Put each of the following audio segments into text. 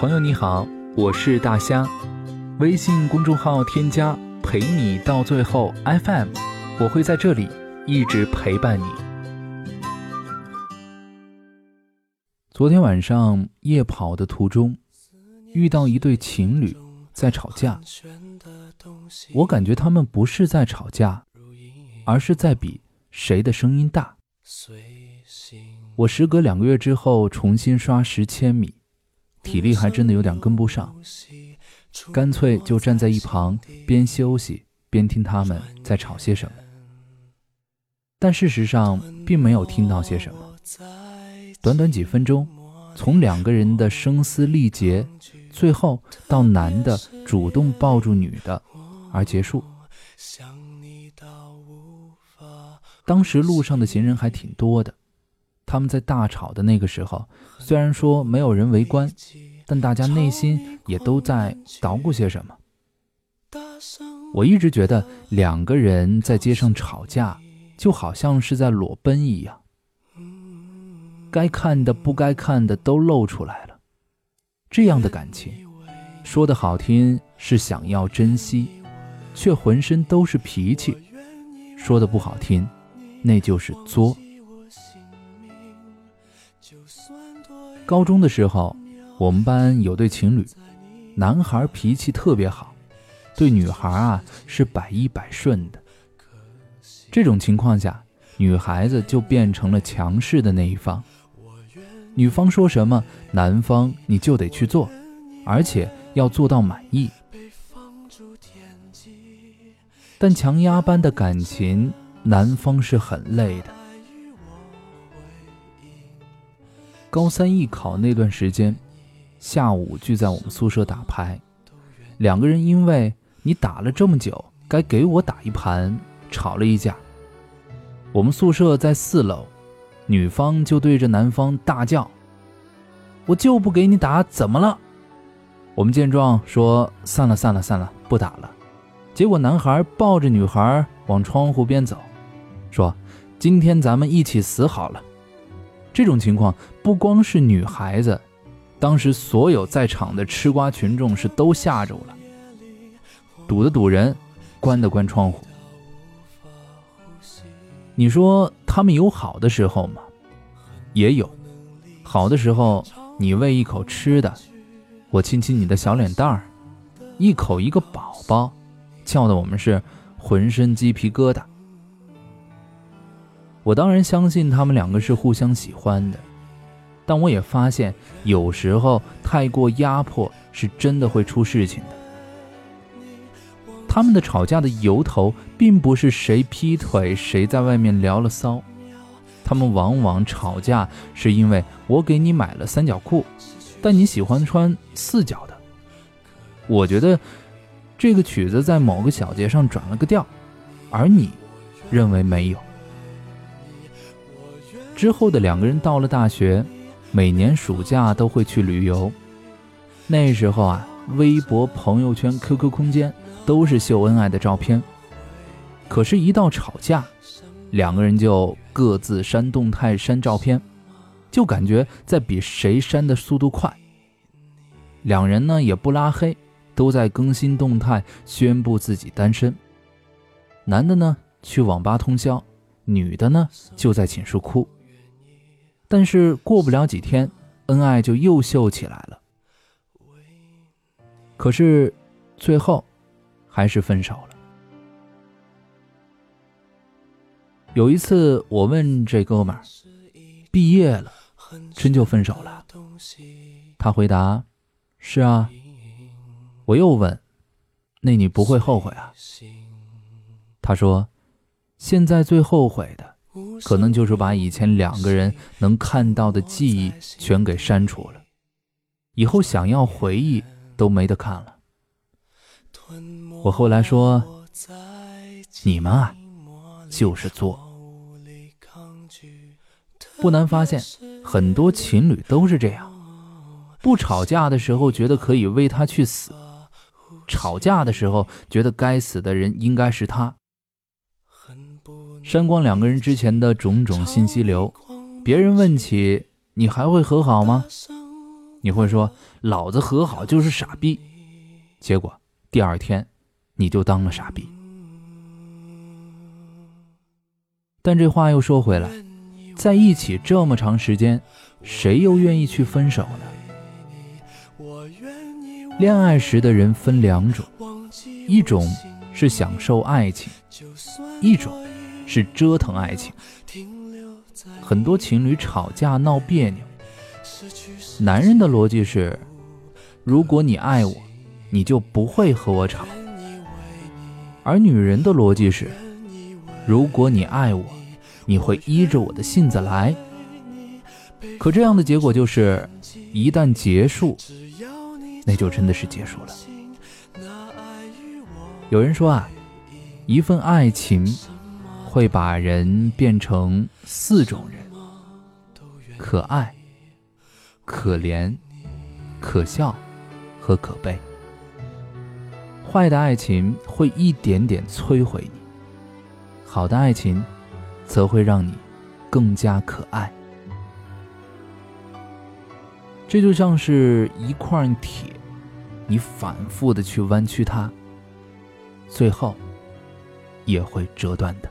朋友你好，我是大虾，微信公众号添加陪你到最后 FM，我会在这里一直陪伴你。昨天晚上夜跑的途中，遇到一对情侣在吵架，我感觉他们不是在吵架，而是在比谁的声音大。我时隔两个月之后重新刷十千米，体力还真的有点跟不上，干脆就站在一旁边休息边听他们在吵些什么。但事实上并没有听到些什么，短短几分钟，从两个人的声嘶力竭，最后到男的主动抱住女的而结束。当时路上的行人还挺多的。他们在大吵的那个时候，虽然说没有人围观，但大家内心也都在捣鼓些什么。我一直觉得两个人在街上吵架，就好像是在裸奔一样，该看的不该看的都露出来了。这样的感情，说的好听是想要珍惜，却浑身都是脾气；说的不好听，那就是作。高中的时候，我们班有对情侣，男孩脾气特别好，对女孩啊是百依百顺的。这种情况下，女孩子就变成了强势的那一方，女方说什么，男方你就得去做，而且要做到满意。但强压般的感情，男方是很累的。高三艺考那段时间，下午聚在我们宿舍打牌，两个人因为你打了这么久，该给我打一盘，吵了一架。我们宿舍在四楼，女方就对着男方大叫：“我就不给你打，怎么了？”我们见状说：“散了，散了，散了，不打了。”结果男孩抱着女孩往窗户边走，说：“今天咱们一起死好了。”这种情况不光是女孩子，当时所有在场的吃瓜群众是都吓着了，堵的堵人，关的关窗户。你说他们有好的时候吗？也有，好的时候你喂一口吃的，我亲亲你的小脸蛋儿，一口一个宝宝，叫的我们是浑身鸡皮疙瘩。我当然相信他们两个是互相喜欢的，但我也发现有时候太过压迫是真的会出事情的。他们的吵架的由头并不是谁劈腿谁在外面聊了骚，他们往往吵架是因为我给你买了三角裤，但你喜欢穿四角的。我觉得这个曲子在某个小节上转了个调，而你认为没有。之后的两个人到了大学，每年暑假都会去旅游。那时候啊，微博、朋友圈、QQ 空间都是秀恩爱的照片。可是，一到吵架，两个人就各自删动态、删照片，就感觉在比谁删的速度快。两人呢也不拉黑，都在更新动态宣布自己单身。男的呢去网吧通宵，女的呢就在寝室哭。但是过不了几天，恩爱就又秀起来了。可是，最后还是分手了。有一次，我问这哥们儿：“毕业了，真就分手了？”他回答：“是啊。”我又问：“那你不会后悔啊？”他说：“现在最后悔的。”可能就是把以前两个人能看到的记忆全给删除了，以后想要回忆都没得看了。我后来说，你们啊，就是作。不难发现，很多情侣都是这样：不吵架的时候觉得可以为他去死，吵架的时候觉得该死的人应该是他。删光两个人之前的种种信息流，别人问起你还会和好吗？你会说老子和好就是傻逼，结果第二天你就当了傻逼。但这话又说回来，在一起这么长时间，谁又愿意去分手呢？恋爱时的人分两种，一种是享受爱情，一种是折腾爱情。很多情侣吵架闹别扭，男人的逻辑是：如果你爱我，你就不会和我吵；而女人的逻辑是：如果你爱我，你会依着我的性子来。可这样的结果就是，一旦结束，那就真的是结束了。有人说啊，一份爱情会把人变成四种人。可爱、可怜、可笑和可悲。坏的爱情会一点点摧毁你，好的爱情则会让你更加可爱。这就像是一块铁，你反复的去弯曲它，最后也会折断的。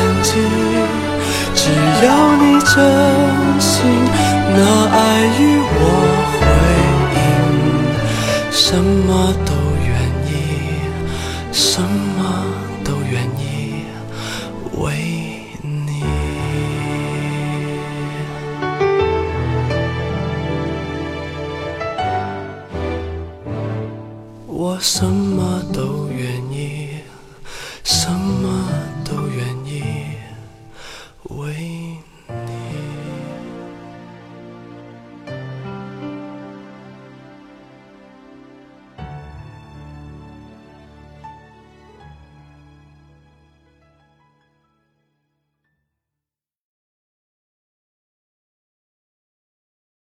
什么都。